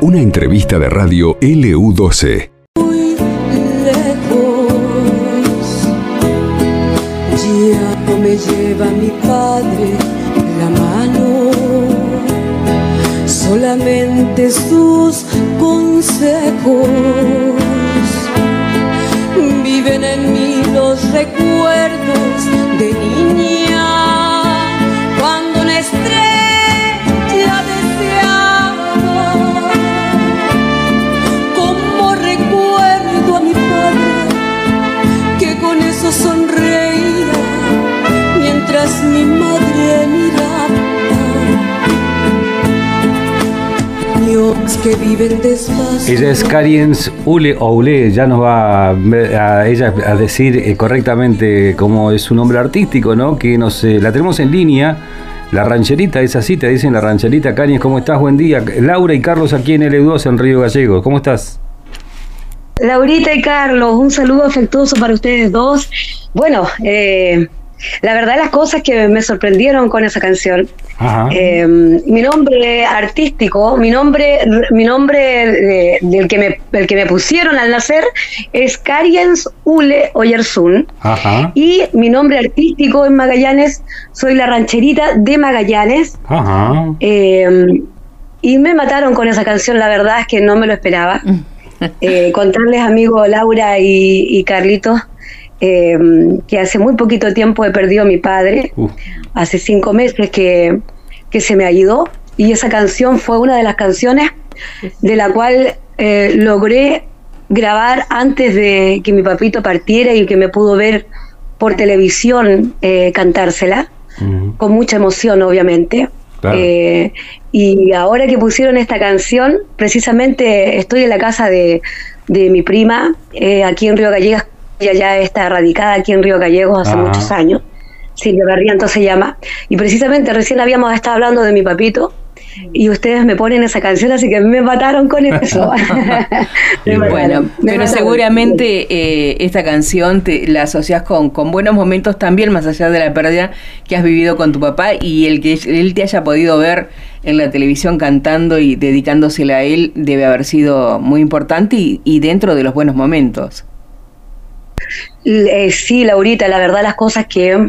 Una entrevista de radio LU12. Muy lejos, ya me lleva mi padre la mano, solamente sus consejos que viven despacio Ella es Kariens Ule o Ule, ya nos va a, a ella a decir eh, correctamente cómo es su nombre artístico, ¿no? Que nos eh, la tenemos en línea. La rancherita, es así, te dicen la rancherita. Kariens, ¿cómo estás? Buen día. Laura y Carlos aquí en L2 en Río Gallegos. ¿Cómo estás? Laurita y Carlos, un saludo afectuoso para ustedes dos. Bueno, eh, la verdad las cosas que me sorprendieron con esa canción. Eh, mi nombre artístico, mi nombre, mi nombre de- del que me, el que me pusieron al nacer es Kariens Ule Oyersun. Ajá. Y mi nombre artístico en Magallanes, soy la rancherita de Magallanes. Ajá. Eh, y me mataron con esa canción, la verdad es que no me lo esperaba. Eh, contarles, amigos Laura y, y Carlitos, eh, que hace muy poquito tiempo he perdido a mi padre, Uh, hace cinco meses que, que se me ido, y esa canción fue una de las canciones de la cual eh, logré grabar antes de que mi papito partiera y que me pudo ver por televisión eh, cantársela con mucha emoción, obviamente. Claro. Eh, y ahora que pusieron esta canción, precisamente estoy en la casa de, de mi prima, eh, aquí en Río Gallegos, ella ya está radicada aquí en Río Gallegos hace muchos años, Silvia Barrientos se llama, y precisamente recién habíamos estado hablando de mi papito, y ustedes me ponen esa canción, así que me mataron con eso. Me Y mataron, Bueno, me pero mataron. seguramente eh, esta canción te, la asocias con, con buenos momentos también, más allá de la pérdida que has vivido con tu papá y el que él te haya podido ver en la televisión cantando y dedicándosela a él debe haber sido muy importante y, y dentro de los buenos momentos. Eh, sí, Laurita, la verdad las cosas que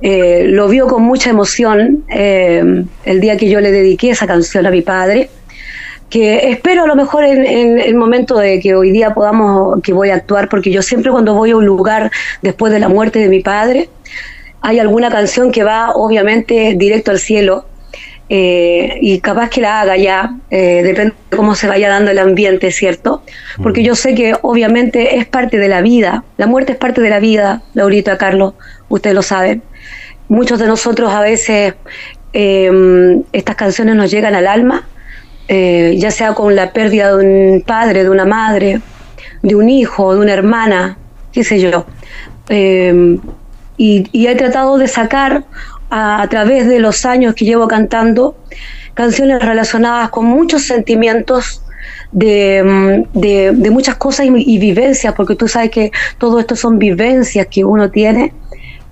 eh, lo vio con mucha emoción eh, el día que yo le dediqué esa canción a mi padre, que espero a lo mejor en, en el momento de que hoy día podamos, que voy a actuar, porque yo siempre cuando voy a un lugar después de la muerte de mi padre, hay alguna canción que va obviamente directo al cielo. Eh, y capaz que la haga ya, eh, depende de cómo se vaya dando el ambiente, ¿cierto? Porque yo sé que obviamente es parte de la vida, la muerte es parte de la vida, Laurita, Carlos, ustedes lo saben. Muchos de nosotros a veces eh, estas canciones nos llegan al alma, eh, ya sea con la pérdida de un padre, de una madre, de un hijo, de una hermana, qué sé yo. Y, y he tratado de sacar a, a través de los años que llevo cantando canciones relacionadas con muchos sentimientos de, mm, de- de muchas cosas y, y vivencias, porque tú sabes que todo esto son vivencias que uno tiene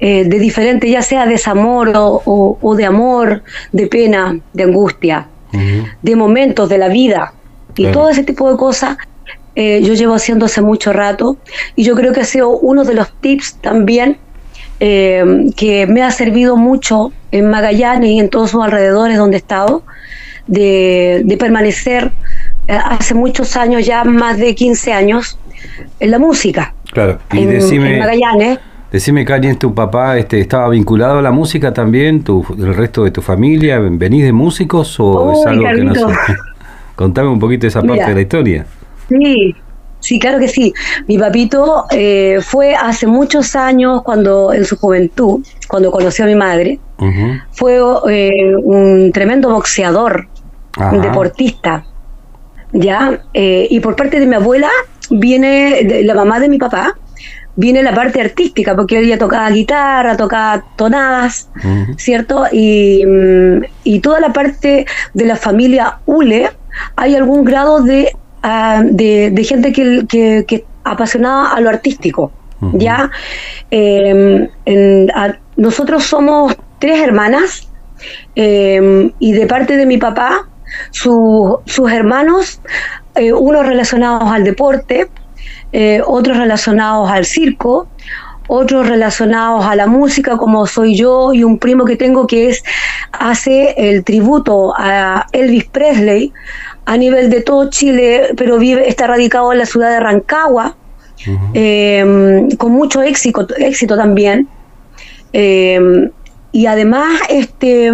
eh, de diferente, ya sea desamor o, o- o de amor, de pena, de angustia, Ujú. de momentos de la vida y Claro. todo ese tipo de cosas. eh, yo llevo haciendo hace mucho rato y yo creo que ha sido uno de los tips también eh, que me ha servido mucho en Magallanes y en todos sus alrededores donde he estado, de, de permanecer eh, hace muchos años, ya más de 15 años, en la música. Claro. Y en, en decime, Magallanes. decime, Kariens, ¿tu papá este, estaba vinculado a la música también? ¿Tu, ¿El resto de tu familia? ¿Venís de músicos o es algo que no sé? Contame un poquito esa parte Mira. de la historia. Sí, sí, claro que sí. Mi papito eh, fue hace muchos años, cuando en su juventud, cuando conoció a mi madre, fue eh, un tremendo boxeador, Ajá. un deportista, ¿ya? Eh, y por parte de mi abuela viene, de la mamá de mi papá, viene la parte artística, porque ella tocaba guitarra, tocaba tonadas. ¿cierto? Y, mm, y toda la parte de la familia Ule, hay algún grado de, ah, de, de gente que, que, que apasionada a lo artístico. ¿ya? Eh, en- a- nosotros somos tres hermanas, Eh, y de parte de mi papá, sus hermanos, eh, unos relacionados al deporte, eh, otros relacionados al circo, otros relacionados a la música, como soy yo, y un primo que tengo que es hace el tributo a Elvis Presley a nivel de todo Chile, pero vive, está radicado en la ciudad de Rancagua, eh, con mucho éxito, éxito también. Eh, y además, este,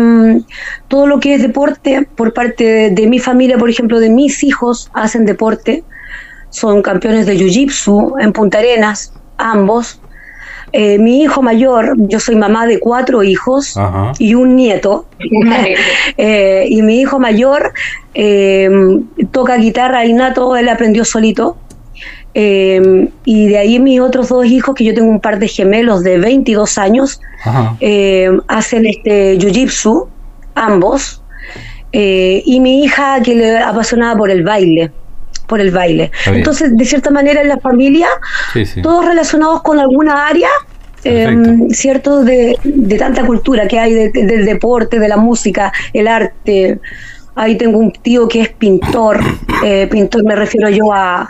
todo lo que es deporte, por parte de, mi familia, por ejemplo, de mis hijos, hacen deporte, son campeones de Jiu-Jitsu en Punta Arenas, ambos. Eh, mi hijo mayor, yo soy mamá de cuatro hijos y un nieto, y mi hijo mayor toca guitarra innato, él aprendió solito, eh, y de ahí mis otros dos hijos, que yo tengo un par de gemelos de 22 años, eh, hacen este jiu-jitsu, ambos. Eh, y mi hija, que le apasionada por el baile por el baile. Entonces, de cierta manera, en la familia, todos relacionados con alguna área, ¿cierto? De, tanta cultura que hay del deporte, de la música, el arte, Ahí tengo un tío que es pintor, eh, pintor me refiero yo a,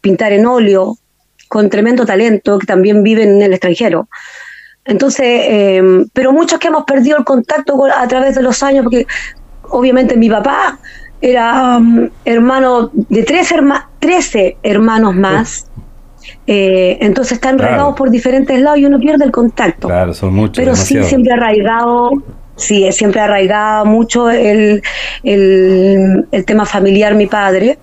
pintar en óleo, con tremendo talento, que también vive en el extranjero. Entonces, em, pero muchos que hemos perdido el contacto a través de los años, porque obviamente mi papá era um, hermano de tres 13 hermanos más. Eh, entonces están regados por diferentes lados y uno pierde el contacto. Claro, son muchos. Pero sí, siempre arraigado sí, siempre arraigaba mucho el, el, tema familiar mi padre.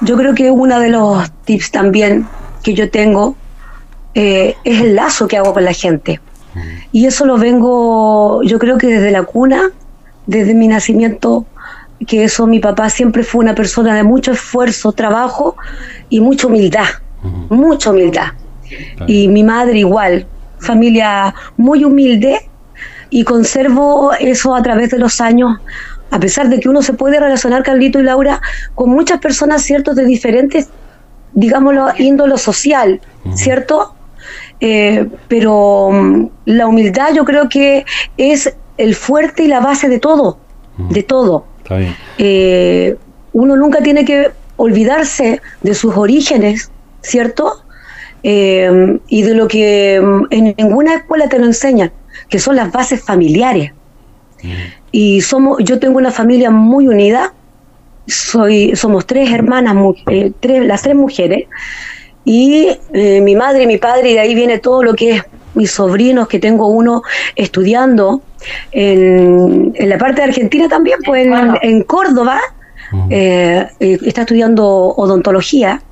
Yo creo que uno de los tips también que yo tengo eh, es el lazo que hago con la gente. Mm. Y eso lo vengo, yo creo que desde la cuna, desde mi nacimiento, que eso mi papá siempre fue una persona de mucho esfuerzo, trabajo y mucha humildad, mucha humildad. Y mi madre igual, familia muy humilde, y conservo eso a través de los años, a pesar de que uno se puede relacionar, Carlito y Laura, con muchas personas, ¿cierto?, de diferentes, digámoslo, índolo social, ¿cierto? Eh, pero mm, la humildad yo creo que es el fuerte y la base de todo, de todo. Eh, uno nunca tiene que olvidarse de sus orígenes, ¿cierto? Eh, y de lo que mm, en ninguna escuela te lo enseñan que son las bases familiares. Y somos, yo tengo una familia muy unida, soy, somos tres hermanas, eh, tres, las tres mujeres, y eh, mi madre y mi padre, y de ahí viene todo lo que es mis sobrinos, que tengo uno estudiando en, en la parte de Argentina también, pues en, Córdoba, eh, está estudiando odontología.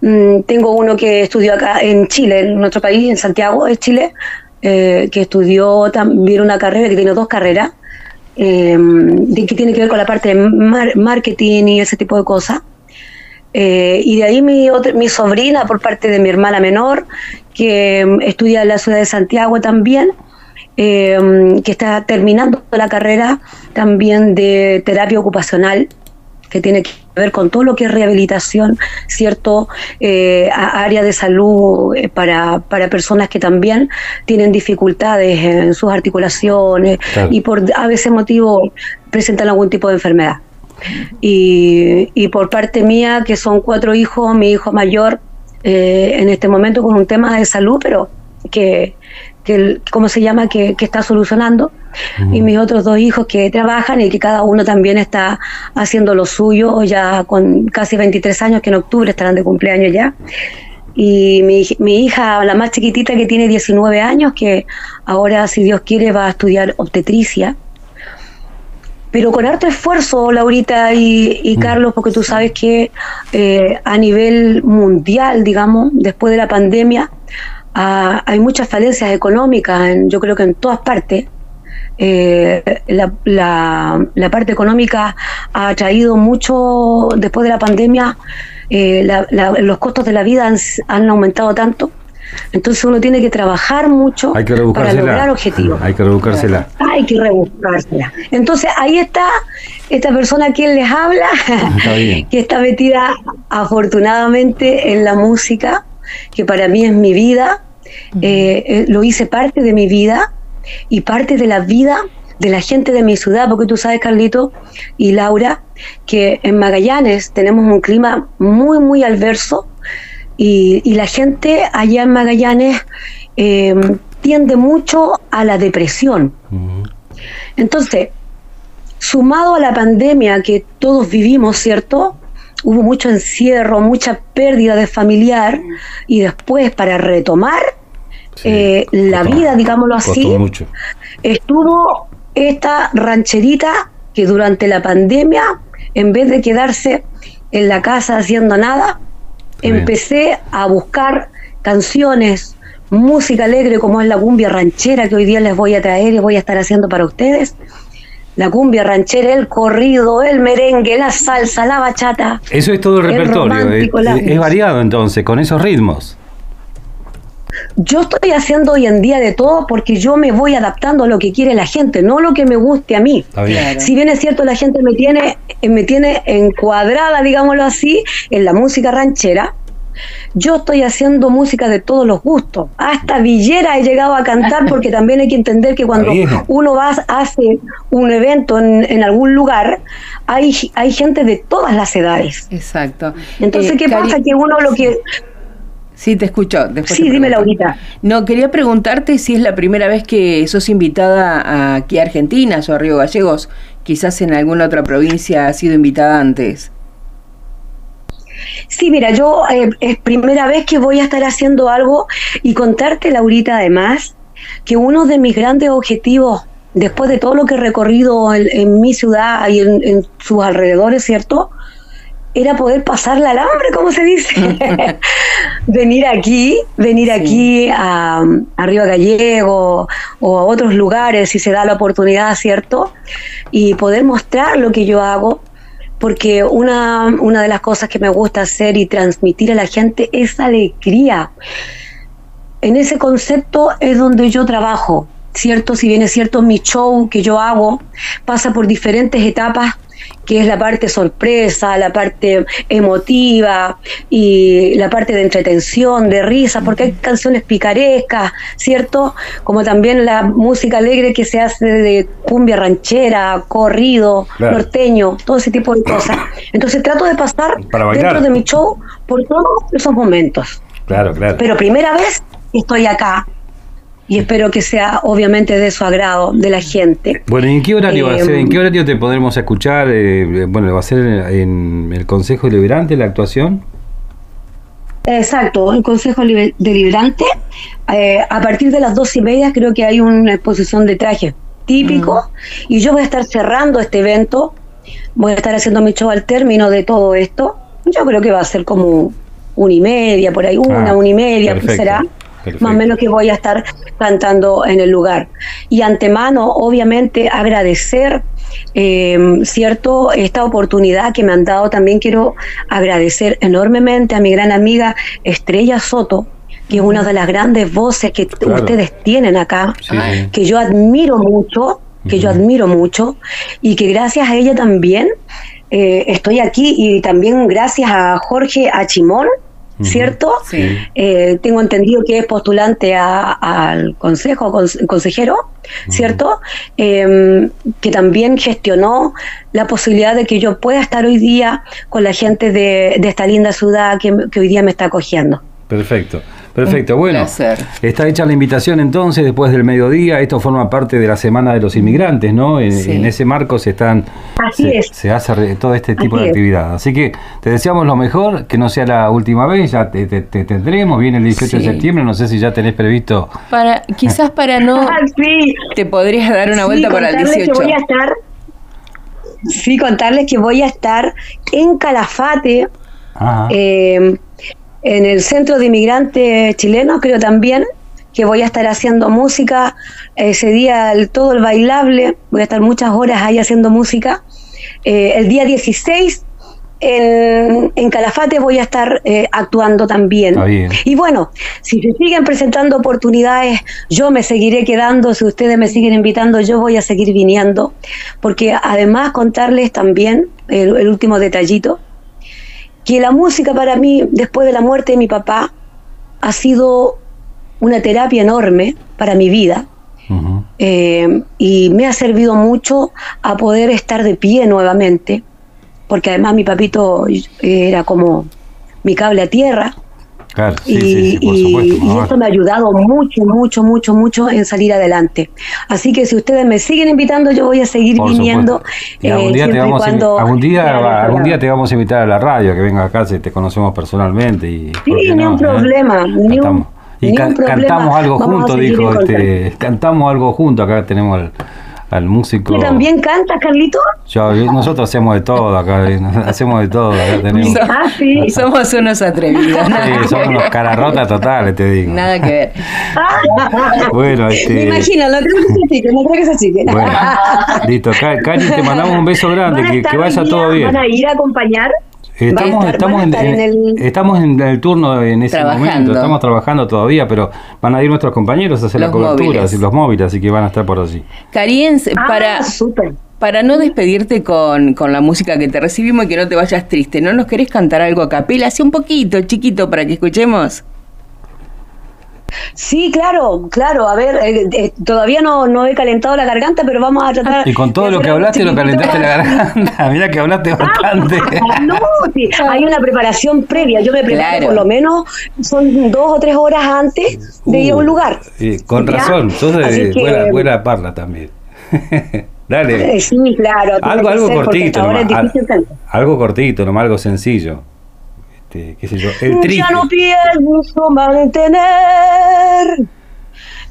Mm, tengo uno que estudió acá en Chile, en nuestro país, en Santiago, es Chile, eh, que estudió también una carrera, que tiene dos carreras, eh, que tiene que ver con la parte de marketing y ese tipo de cosas. Eh, y de ahí mi, mi sobrina, por parte de mi hermana menor, que mm, estudia en la ciudad de Santiago también, que está terminando la carrera también de terapia ocupacional que tiene que ver con todo lo que es rehabilitación, ¿cierto? Eh, área de salud eh, para, para, personas que también tienen dificultades en sus articulaciones y por a veces motivo presentan algún tipo de enfermedad. Y, y por parte mía, que son cuatro hijos, mi hijo mayor eh, en este momento con un tema de salud, pero que, que ¿cómo se llama?, que, que está solucionando y mis otros dos hijos que trabajan y que cada uno también está haciendo lo suyo, ya con casi 23 años, que en octubre estarán de cumpleaños ya. Y mi, mi hija, la más chiquitita, que tiene 19 años, que ahora, si Dios quiere, va a estudiar obstetricia. Pero con harto esfuerzo, Laurita y, Carlos, porque tú sabes que eh, a nivel mundial, digamos, después de la pandemia, ah, hay muchas falencias económicas, yo creo que en todas partes eh, la, la, parte económica ha traído mucho, después de la pandemia, eh, los costos de la vida han, aumentado tanto. Entonces uno tiene que trabajar mucho para lograr objetivos. Hay que rebuscársela. Hay que rebuscársela. Entonces ahí está esta persona quien les habla, que está metida afortunadamente en la música, que para mí es mi vida. Eh, lo hice parte de mi vida y parte de la vida de la gente de mi ciudad, porque tú sabes, Carlito y Laura, que en Magallanes tenemos un clima muy, muy adverso y, y la gente allá en Magallanes eh, tiende mucho a la depresión. Entonces, sumado a la pandemia que todos vivimos, ¿cierto? Hubo mucho encierro, mucha pérdida de familiar y después para retomar Sí, eh, la vida, digámoslo así, mucho. estuvo esta rancherita que durante la pandemia, en vez de quedarse en la casa haciendo nada, Bien. empecé a buscar canciones, música alegre como es la cumbia ranchera que hoy día les voy a traer y voy a estar haciendo para ustedes. La cumbia ranchera, el corrido, el merengue, la salsa, la bachata. Eso es todo el repertorio. la es, variado entonces, con esos ritmos. Yo estoy haciendo hoy en día de todo porque yo me voy adaptando a lo que quiere la gente, no lo que me guste a mí. Bien. Si bien es cierto, la gente me tiene, me tiene encuadrada, digámoslo así, en la música ranchera. Yo estoy haciendo música de todos los gustos. Hasta Villera he llegado a cantar porque también hay que entender que cuando uno va hace un evento en, en algún lugar, hay, hay gente de todas las edades. Exacto. Entonces, Eh, ¿qué Cari- pasa? Que uno lo que... Sí, te escucho. Después Sí, dime. Laurita. No, quería preguntarte si es la primera vez que sos invitada a- aquí a Argentina o a Río Gallegos. Quizás en alguna otra provincia has sido invitada antes. Sí, mira, yo eh, es primera vez que voy a estar haciendo algo y contarte, Laurita, además, que uno de mis grandes objetivos, después de todo lo que he recorrido en, en mi ciudad y en, en sus alrededores, ¿cierto? Era poder pasar la alambre, como se dice. venir aquí, venir Sí. aquí a, a Río Gallego o a otros lugares si se da la oportunidad, ¿cierto? Y poder mostrar lo que yo hago, porque una, una de las cosas que me gusta hacer y transmitir a la gente es alegría. En ese concepto es donde yo trabajo, ¿cierto? Si bien es cierto, mi show que yo hago pasa por diferentes etapas, que es la parte sorpresa, la parte emotiva y la parte de entretención, de risa, porque hay canciones picarescas, ¿cierto? Como también la música alegre que se hace de cumbia ranchera, corrido, Claro. norteño, todo ese tipo de cosas. Entonces trato de pasar dentro de mi show por todos esos momentos. Claro, claro. Pero primera vez estoy acá y espero que sea obviamente de su agrado de la gente. Bueno, ¿y en qué horario va a Eh, ser? ¿En qué horario te podremos escuchar? Eh, bueno, ¿va a ser en el Consejo Deliberante la actuación? Exacto, el Consejo Libe- Deliberante. eh, a partir de las dos y media creo que hay una exposición de trajes típico y yo voy a estar cerrando este evento. Voy a estar haciendo mi show al término de todo esto. Yo creo que va a ser como una y media, por ahí, una, Ah, una y media, pues será. Perfecto. Más o menos que voy a estar cantando en el lugar. Y antemano, obviamente, agradecer, eh, ¿cierto?, esta oportunidad que me han dado. También quiero agradecer enormemente a mi gran amiga Estrella Soto, que es una de las grandes voces que Claro. ustedes tienen acá, Sí, que yo admiro mucho, que yo admiro mucho, y que gracias a ella también eh, estoy aquí, y también gracias a Jorge Achimón, ¿cierto? Sí. Eh, tengo entendido que es postulante a- al consejo, cons- consejero, ¿cierto? Eh, que también gestionó la posibilidad de que yo pueda estar hoy día con la gente de, de esta linda ciudad que, que hoy día me está acogiendo. Perfecto, perfecto. Un Bueno, placer. está hecha la invitación entonces después del mediodía. Esto forma parte de la Semana de los Inmigrantes, ¿no? En, Sí. en ese marco se están Así se, es. se hace todo este tipo Así de actividad. Así que te deseamos lo mejor, que no sea la última vez. Ya te, te- te tendremos. Viene el 18 de septiembre. No sé si ya tenés previsto. Para, quizás para no, Ah, sí. te podrías dar una Sí, vuelta para el contarles 18. Que voy a estar, sí, contarles que voy a estar en Calafate, Ajá. eh, en el Centro de Inmigrantes Chilenos, creo también, que voy a estar haciendo música ese día, el- todo el bailable, voy a estar muchas horas ahí haciendo música. Eh, el día 16 en, en Calafate voy a estar eh, actuando también. Y bueno, si se siguen presentando oportunidades, yo me seguiré quedando, si ustedes me siguen invitando, yo voy a seguir viniendo, porque además contarles también el, el último detallito, que la música para mí, después de la muerte de mi papá, ha sido una terapia enorme para mi vida. Eh, y me ha servido mucho a poder estar de pie nuevamente, porque además mi papito era como mi cable a tierra. Claro, sí, y, sí, sí, por supuesto. y esto me ha ayudado mucho, mucho, mucho, mucho en salir adelante. Así que si ustedes me siguen invitando, yo voy a seguir Por viniendo. Y algún eh, día te vamos a, cuando algún día, algún día te vamos a invitar a la radio, que venga acá si te conocemos personalmente. Y, ¿por Sí, ni no, un eh? problema, ni un-. Y ni ca- un problema. cantamos algo juntos, dijo, este, cantamos algo juntos, acá tenemos al, al músico. ¿Tú también cantas, Carlito? Yo- nosotros hacemos de todo acá, hacemos de todo, acá tenemos. Ah, sí. Somos unos atrevidos. Sí, somos unos cararrotas totales, te digo. Nada que ver. Bueno, este. Me imagino, no creo que se chique, no creo que se chique. Bueno, listo. Ca- Cari, te mandamos un beso grande, ¿Van a que, vaya día? todo bien. ¿Van a ir a acompañar? Estamos, estar- estamos, a en, el- estamos en el turno en ese Trabajando. momento, estamos trabajando todavía, pero van a ir nuestros compañeros a hacer la Los cobertura, móviles. así, los móviles, así que van a estar por allí. Cariens, Ah, para, para no despedirte con, con la música que te recibimos y que no te vayas triste, ¿no nos querés cantar algo a capela? Así un poquito, chiquito, para que escuchemos. Sí, claro, claro. A ver, eh, eh, todavía no, no he calentado la garganta, pero vamos a tratar. Y con todo lo que hablaste, lo calentaste la garganta. Mira que hablaste bastante. No, sí, hay una preparación previa. Yo me preparo Claro. por lo menos, son dos o tres horas antes de ir a un Uh, lugar. eh, con ¿Ya? razón, que- buena, buena parla también. Dale. Eh, sí, claro. Algo, algo cortito, nomás, al- algo cortito, nomás algo sencillo. Este, qué sé yo, el triste. Ya no pienso mantener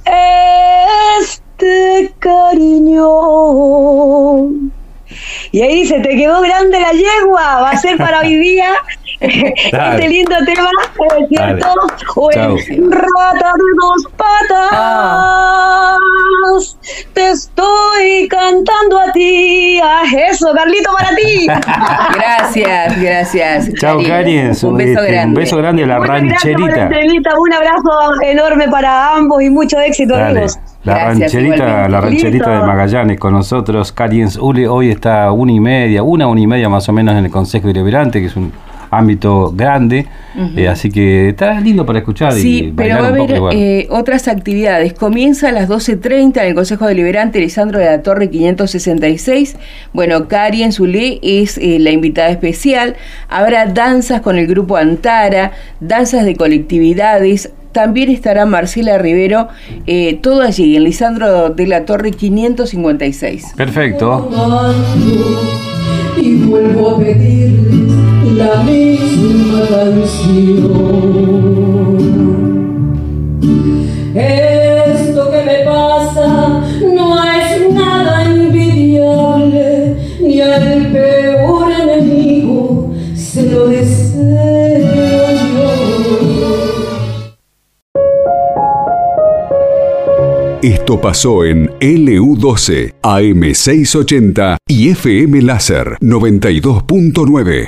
este cariño. Y ahí dice, te quedó grande la yegua, va a ser para hoy día Dale. este lindo tema, ¿es ¿cierto? O rata de dos patas, Ah. te estoy cantando a ti, a eso, Carlito, para ti. Gracias, gracias. Chao, Cariens. Un beso Este, grande. Un beso grande a la Muchas rancherita. un abrazo enorme para ambos y mucho éxito, Dale. amigos. La Gracias, rancherita, igualmente. la rancherita Listo. de Magallanes con nosotros, Cariens Ule, hoy está una y media, una, una y media más o menos en el Consejo Deliberante, que es un ámbito grande, eh, así que está lindo para escuchar y Sí, pero bailar va a haber eh, otras actividades. Comienza a las 12.30 en el Consejo Deliberante Lisandro de la Torre 566. Bueno, Karen Zulé es eh, la invitada especial. Habrá danzas con el grupo Antara, danzas de colectividades. También estará Marcela Rivero, eh, todo allí en Lisandro de la Torre 556. Perfecto. y vuelvo a pedirles la misma canción. Esto que me pasa no es nada envidiable, ni al peor enemigo se lo deseo yo. Esto pasó en LU12, AM680 y FM Láser 92.9.